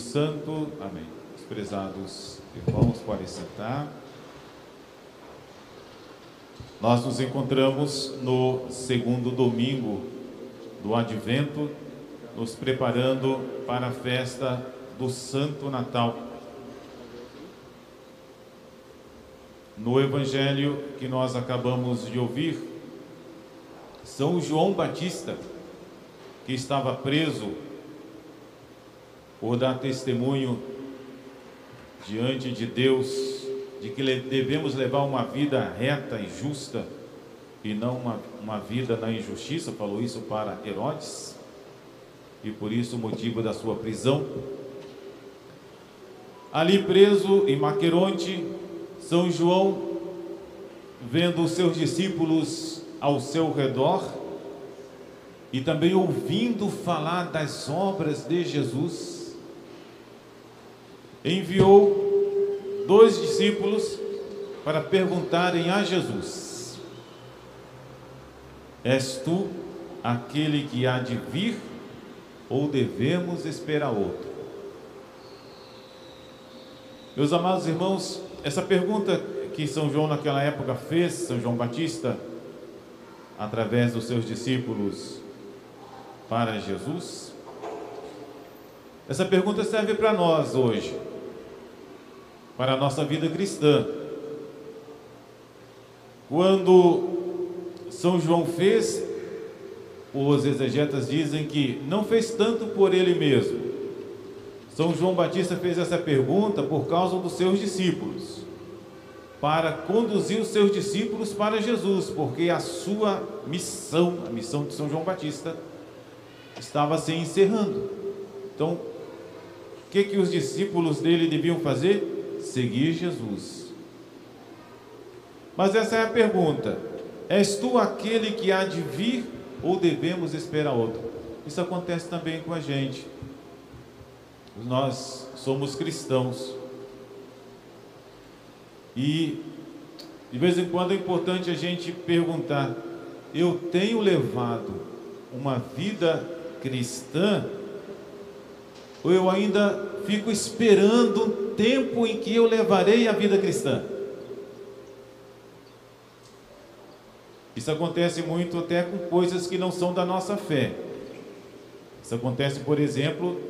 Santo. Amém. Os prezados irmãos podem sentar. Nós nos encontramos no segundo domingo do Advento, nos preparando para a festa do Santo Natal. No evangelho que nós acabamos de ouvir, São João Batista, que estava preso por dar testemunho diante de Deus de que devemos levar uma vida reta e justa e não uma, uma vida na injustiça, falou isso para Herodes, e por isso o motivo da sua prisão. Ali preso em Maqueronte, São João, vendo os seus discípulos ao seu redor e também ouvindo falar das obras de Jesus, enviou dois discípulos para perguntarem a Jesus: És tu aquele que há de vir ou devemos esperar outro? Meus amados irmãos, essa pergunta que São João naquela época fez, São João Batista, através dos seus discípulos para Jesus, essa pergunta serve para nós hoje para a nossa vida cristã. Quando São João fez, os exegetas dizem que não fez tanto por ele mesmo. São João Batista fez essa pergunta por causa dos seus discípulos, para conduzir os seus discípulos para Jesus, porque a sua missão, a missão de São João Batista, estava se encerrando. Então, o que, que os discípulos dele deviam fazer? Seguir Jesus. Mas essa é a pergunta: és tu aquele que há de vir ou devemos esperar outro? Isso acontece também com a gente. Nós somos cristãos. E de vez em quando é importante a gente perguntar: eu tenho levado uma vida cristã ou eu ainda fico esperando um tempo em que eu levarei a vida cristã. Isso acontece muito até com coisas que não são da nossa fé. Isso acontece, por exemplo,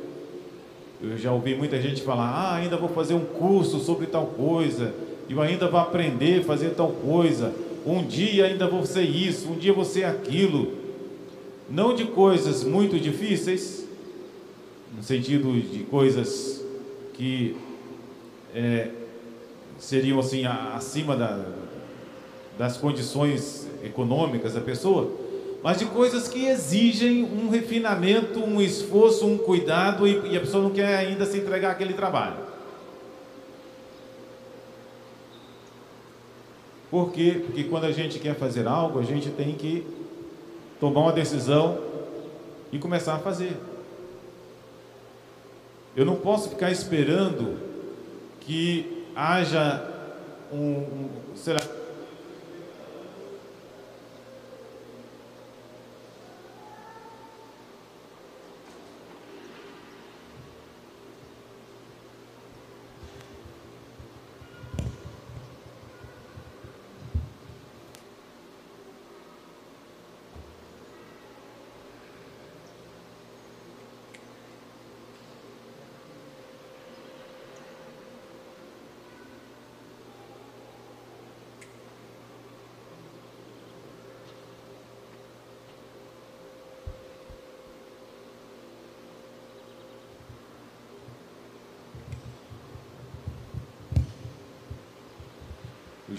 eu já ouvi muita gente falar: ah, ainda vou fazer um curso sobre tal coisa, eu ainda vou aprender a fazer tal coisa, um dia ainda vou ser isso, um dia vou ser aquilo. Não de coisas muito difíceis, no sentido de coisas que é, seriam assim acima da, das condições econômicas da pessoa, mas de coisas que exigem um refinamento, um esforço, um cuidado e, e a pessoa não quer ainda se entregar àquele trabalho. Por quê? Porque quando a gente quer fazer algo, a gente tem que tomar uma decisão e começar a fazer. Eu não posso ficar esperando que haja um, um sei lá,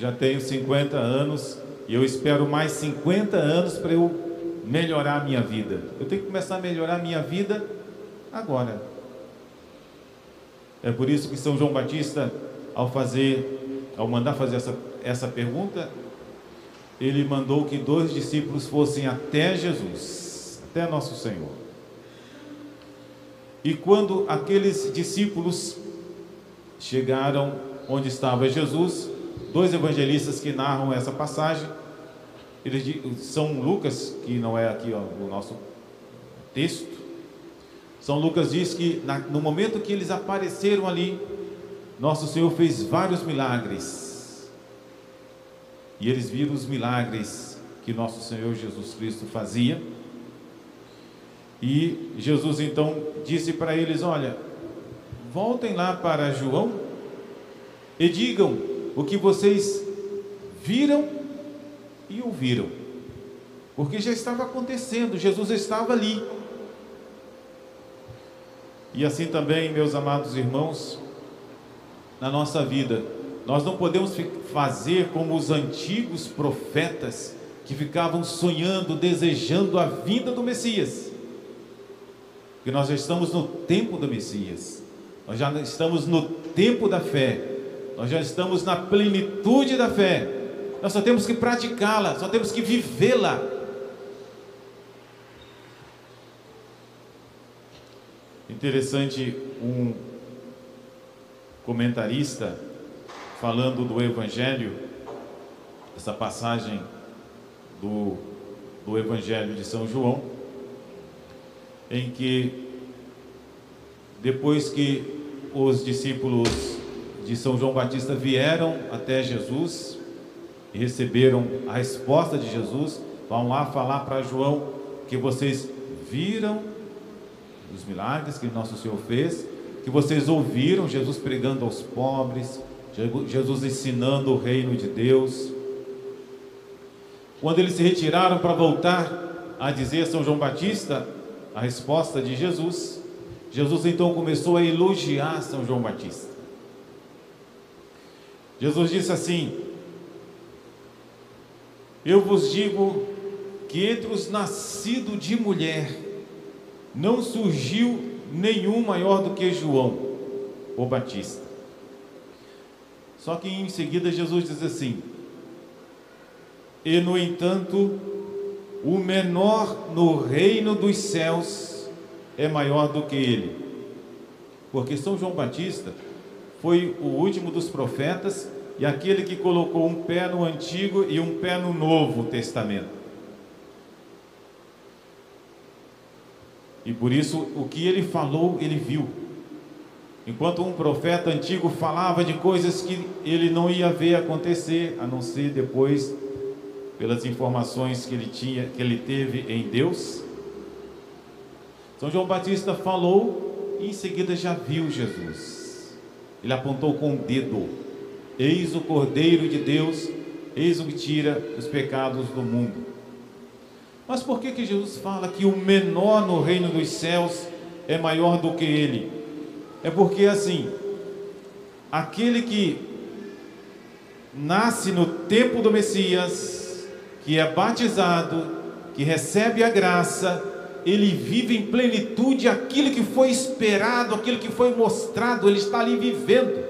já tenho 50 anos e eu espero mais 50 anos para eu melhorar a minha vida. Eu tenho que começar a melhorar a minha vida agora. É por isso que São João Batista, ao fazer, ao mandar fazer essa, essa pergunta, ele mandou que dois discípulos fossem até Jesus, até nosso Senhor. E quando aqueles discípulos chegaram onde estava Jesus, dois evangelistas que narram essa passagem. Eles, São Lucas, que não é aqui ó, o nosso texto, São Lucas diz que na, no momento que eles apareceram ali, nosso Senhor fez vários milagres. E eles viram os milagres que nosso Senhor Jesus Cristo fazia. E Jesus então disse para eles: Olha, voltem lá para João e digam o que vocês viram e ouviram, porque já estava acontecendo, Jesus estava ali. E assim também, meus amados irmãos, na nossa vida, nós não podemos fazer como os antigos profetas que ficavam sonhando, desejando a vinda do Messias. Porque nós já estamos no tempo do Messias. Nós já estamos no tempo da fé. Nós já estamos na plenitude da fé. Nós só temos que praticá-la, só temos que vivê-la. Interessante um comentarista falando do Evangelho, essa passagem do, do Evangelho de São João, em que depois que os discípulos de São João Batista vieram até Jesus e receberam a resposta de Jesus, vão lá falar para João que vocês viram os milagres que nosso Senhor fez, que vocês ouviram Jesus pregando aos pobres, Jesus ensinando o reino de Deus. Quando eles se retiraram para voltar a dizer a São João Batista a resposta de Jesus, Jesus então começou a elogiar São João Batista. Jesus disse assim: Eu vos digo que entre os nascidos de mulher, não surgiu nenhum maior do que João, o Batista. Só que em seguida Jesus diz assim: E no entanto, o menor no reino dos céus é maior do que ele. Porque São João Batista foi o último dos profetas e aquele que colocou um pé no Antigo e um pé no Novo Testamento. E por isso o que ele falou, ele viu. Enquanto um profeta antigo falava de coisas que ele não ia ver acontecer, a não ser depois pelas informações que ele tinha, que ele teve em Deus. São João Batista falou e em seguida já viu Jesus. Ele apontou com o dedo: Eis o Cordeiro de Deus, eis o que tira os pecados do mundo. Mas por que, que Jesus fala que o menor no reino dos céus é maior do que ele? É porque assim, aquele que nasce no tempo do Messias, que é batizado, que recebe a graça, ele vive em plenitude aquilo que foi esperado, aquilo que foi mostrado, ele está ali vivendo.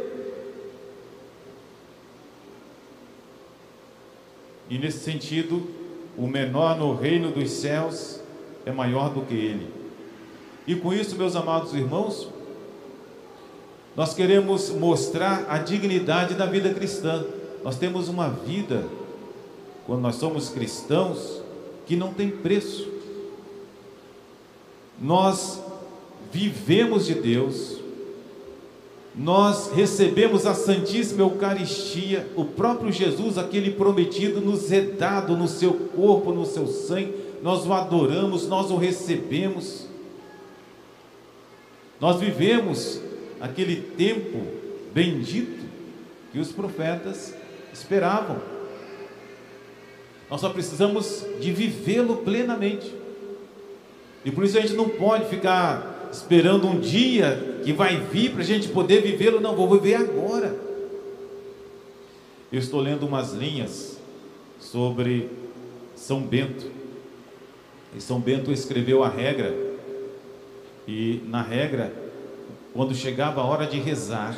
E nesse sentido, o menor no reino dos céus é maior do que ele. E com isso, meus amados irmãos, nós queremos mostrar a dignidade da vida cristã. Nós temos uma vida, quando nós somos cristãos, que não tem preço. Nós vivemos de Deus, nós recebemos a Santíssima Eucaristia, o próprio Jesus, aquele prometido, nos é dado no seu corpo, no seu sangue, nós o adoramos, nós o recebemos. Nós vivemos aquele tempo bendito que os profetas esperavam. Nós só precisamos de vivê-lo plenamente. E por isso a gente não pode ficar esperando um dia que vai vir para a gente poder vivê-lo. Não, vou viver agora. Eu estou lendo umas linhas sobre São Bento. E São Bento escreveu a regra. E na regra, quando chegava a hora de rezar,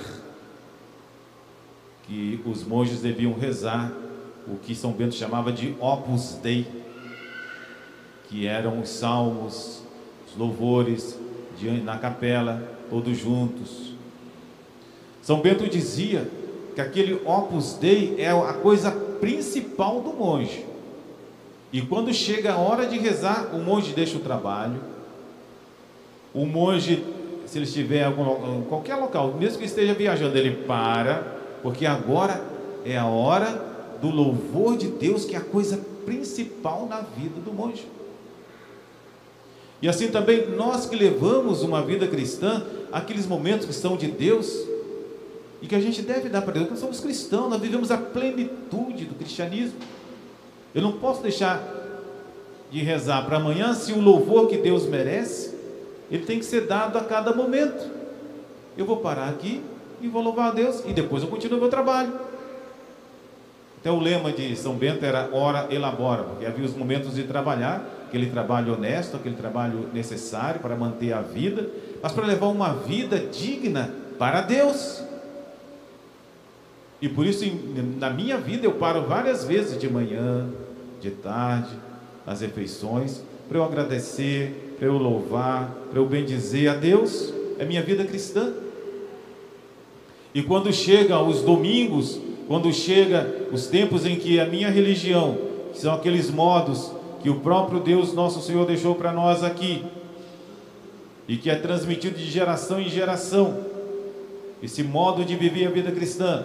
que os monges deviam rezar o que São Bento chamava de Opus Dei, que eram os salmos, os louvores, na capela, todos juntos. São Bento dizia que aquele Opus Dei é a coisa principal do monge. E quando chega a hora de rezar, o monge deixa o trabalho, O monge, se ele estiver em algum, qualquer local, mesmo que esteja viajando, ele para, porque agora é a hora do louvor de Deus, que é a coisa principal na vida do monge. E assim também nós que levamos uma vida cristã, aqueles momentos que são de Deus e que a gente deve dar para Deus, nós somos cristãos, nós vivemos a plenitude do cristianismo. Eu não posso deixar de rezar para amanhã se o louvor que Deus merece, ele tem que ser dado a cada momento. Eu vou parar aqui e vou louvar a Deus e depois eu continuo o meu trabalho. Até o lema de São Bento era ora elabora, porque havia os momentos de trabalhar aquele trabalho honesto, aquele trabalho necessário para manter a vida, mas para levar uma vida digna para Deus. E por isso, na minha vida, eu paro várias vezes de manhã, de tarde, nas refeições, para eu agradecer, para eu louvar, para eu bendizer a Deus. É minha vida cristã. E quando chega os domingos, quando chega os tempos em que a minha religião, que são aqueles modos que o próprio Deus nosso Senhor deixou para nós aqui e que é transmitido de geração em geração. Esse modo de viver a vida cristã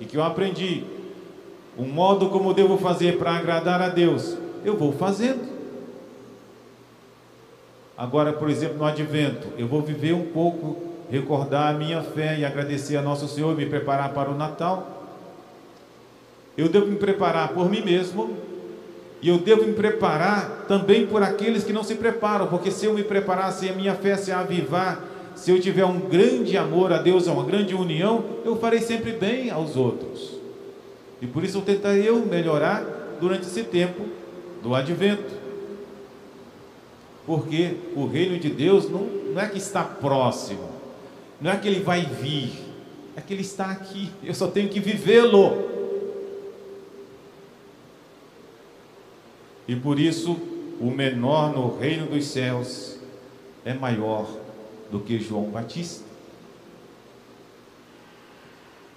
e que eu aprendi, um modo como devo fazer para agradar a Deus, eu vou fazendo. Agora, por exemplo, no advento, eu vou viver um pouco, recordar a minha fé e agradecer a nosso Senhor, me preparar para o Natal. Eu devo me preparar por mim mesmo, e eu devo me preparar também por aqueles que não se preparam, porque se eu me preparar, se a minha fé se avivar, se eu tiver um grande amor a Deus, uma grande união, eu farei sempre bem aos outros. E por isso eu tentarei eu melhorar durante esse tempo do advento. Porque o reino de Deus não, não é que está próximo, não é que ele vai vir, é que ele está aqui, eu só tenho que vivê-lo. E por isso, o menor no reino dos céus é maior do que João Batista.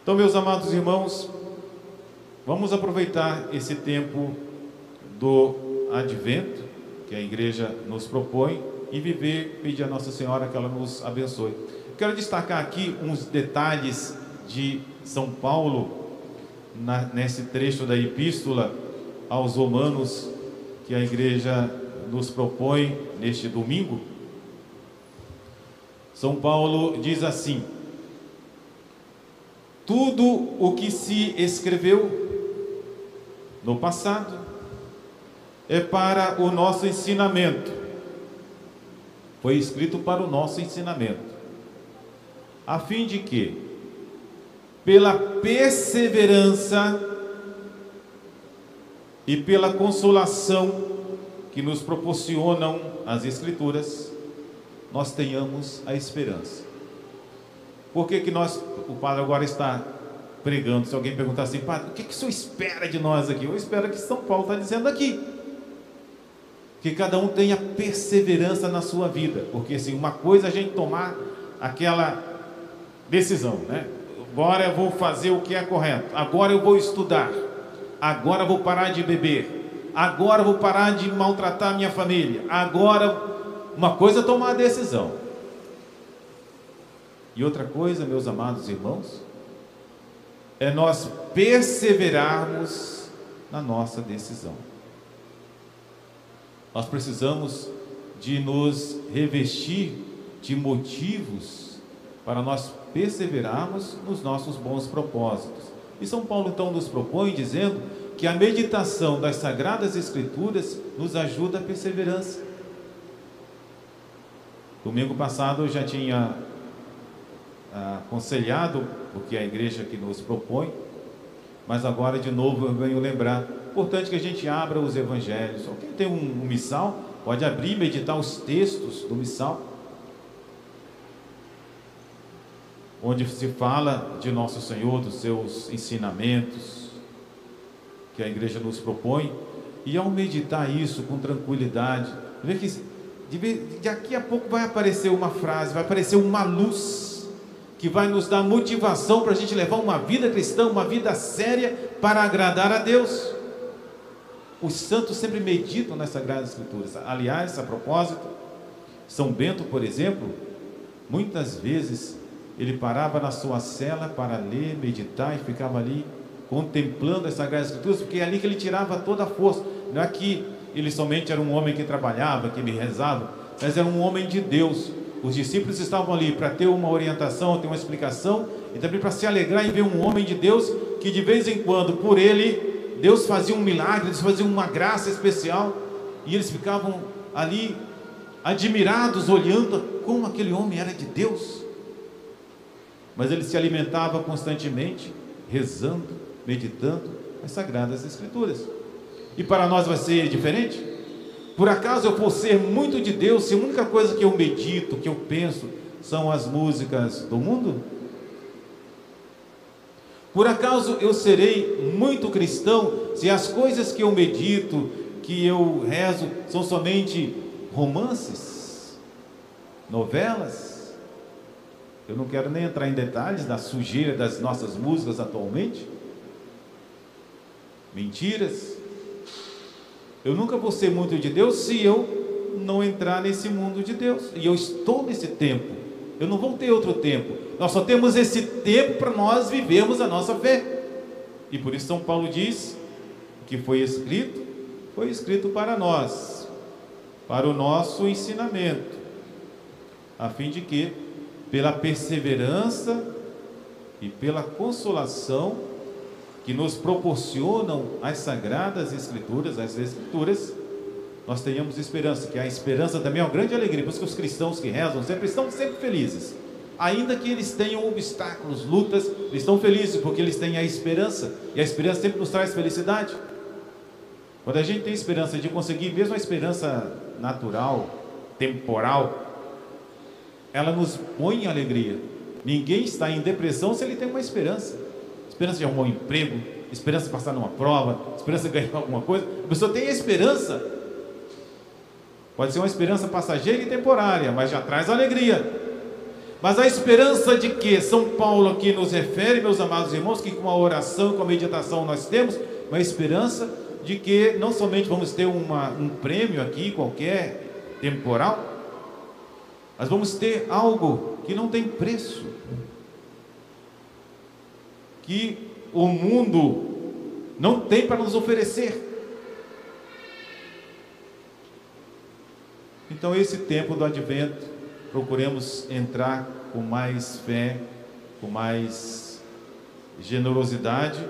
Então, meus amados irmãos, vamos aproveitar esse tempo do advento que a igreja nos propõe e viver, pedir a Nossa Senhora que ela nos abençoe. Quero destacar aqui uns detalhes de São Paulo na, nesse trecho da epístola aos Romanos que a igreja nos propõe neste domingo, São Paulo diz assim: tudo o que se escreveu no passado é para o nosso ensinamento, foi escrito para o nosso ensinamento, a fim de que, pela perseverança e pela consolação que nos proporcionam as Escrituras, nós tenhamos a esperança. Por que, que nós, o padre agora está pregando? Se alguém perguntar assim, padre, o que, que o senhor espera de nós aqui? Eu espero que São Paulo está dizendo aqui. Que cada um tenha perseverança na sua vida. Porque assim, uma coisa é a gente tomar aquela decisão, né? Agora eu vou fazer o que é correto. Agora eu vou estudar agora vou parar de beber, agora vou parar de maltratar minha família, agora uma coisa é tomar a decisão. E outra coisa, meus amados irmãos, é nós perseverarmos na nossa decisão. Nós precisamos de nos revestir de motivos para nós perseverarmos nos nossos bons propósitos. E São Paulo então nos propõe dizendo que a meditação das Sagradas Escrituras nos ajuda a perseverança. Domingo passado eu já tinha ah, aconselhado o que a igreja que nos propõe, mas agora de novo eu venho lembrar. Importante que a gente abra os evangelhos. Quem tem um, um missal pode abrir e meditar os textos do missal onde se fala de Nosso Senhor, dos seus ensinamentos que a igreja nos propõe, e ao meditar isso com tranquilidade, ver que daqui a pouco vai aparecer uma frase, vai aparecer uma luz que vai nos dar motivação para a gente levar uma vida cristã, uma vida séria para agradar a Deus. Os santos sempre meditam nas Sagradas Escrituras. Aliás, a propósito, São Bento, por exemplo, muitas vezes ele parava na sua cela para ler, meditar e ficava ali contemplando as Sagradas Escrituras, porque é ali que ele tirava toda a força. Não é que ele somente era um homem que trabalhava, que me rezava, mas era um homem de Deus. Os discípulos estavam ali para ter uma orientação, ter uma explicação e também para se alegrar em ver um homem de Deus que de vez em quando, por ele, Deus fazia um milagre, Deus fazia uma graça especial e eles ficavam ali admirados, olhando como aquele homem era de Deus. Mas ele se alimentava constantemente, rezando, meditando as Sagradas Escrituras. E para nós vai ser diferente? Por acaso eu vou ser muito de Deus se a única coisa que eu medito, que eu penso, são as músicas do mundo? Por acaso eu serei muito cristão se as coisas que eu medito, que eu rezo, são somente romances, novelas? Eu não quero nem entrar em detalhes da sujeira das nossas músicas atualmente. Mentiras, eu nunca vou ser muito de Deus se eu não entrar nesse mundo de Deus. E eu estou nesse tempo. Eu não vou ter outro tempo. Nós só temos esse tempo para nós vivermos a nossa fé. E por isso São Paulo diz que foi escrito, foi escrito para nós, para o nosso ensinamento, a fim de que, pela perseverança e pela consolação, que nos proporcionam as sagradas escrituras, as escrituras, nós tenhamos esperança, que a esperança também é uma grande alegria, por isso que os cristãos que rezam sempre estão sempre felizes. Ainda que eles tenham obstáculos, lutas, eles estão felizes porque eles têm a esperança, e a esperança sempre nos traz felicidade. Quando a gente tem esperança de conseguir, mesmo a esperança natural, temporal, ela nos põe em alegria. Ninguém está em depressão se ele tem uma esperança esperança de arrumar um emprego, esperança de passar numa prova, esperança de ganhar alguma coisa. A pessoa tem esperança. Pode ser uma esperança passageira e temporária, mas já traz alegria. Mas a esperança de que São Paulo aqui nos refere, meus amados irmãos, que com a oração, com a meditação nós temos, uma esperança de que não somente vamos ter uma, um prêmio aqui qualquer, temporal, mas vamos ter algo que não tem preço que o mundo não tem para nos oferecer. Então, esse tempo do advento, procuremos entrar com mais fé, com mais generosidade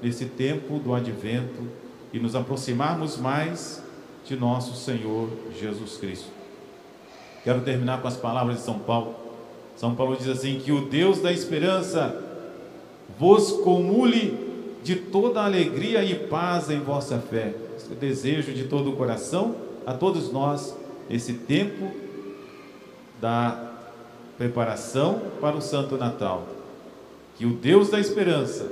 nesse tempo do advento e nos aproximarmos mais de nosso Senhor Jesus Cristo. Quero terminar com as palavras de São Paulo. São Paulo diz assim: que o Deus da esperança vos comule de toda alegria e paz em vossa fé. Eu desejo de todo o coração a todos nós esse tempo da preparação para o Santo Natal. Que o Deus da esperança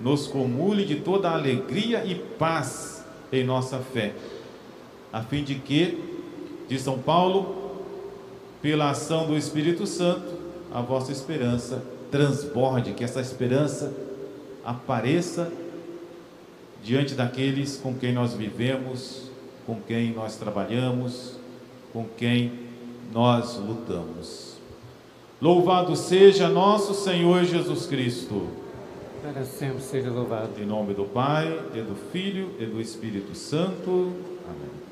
nos comule de toda alegria e paz em nossa fé, a fim de que, de São Paulo, pela ação do Espírito Santo, a vossa esperança transborde, que essa esperança apareça diante daqueles com quem nós vivemos, com quem nós trabalhamos, com quem nós lutamos. Louvado seja nosso Senhor Jesus Cristo. Para sempre seja louvado. Em nome do Pai, e do Filho e do Espírito Santo. Amém.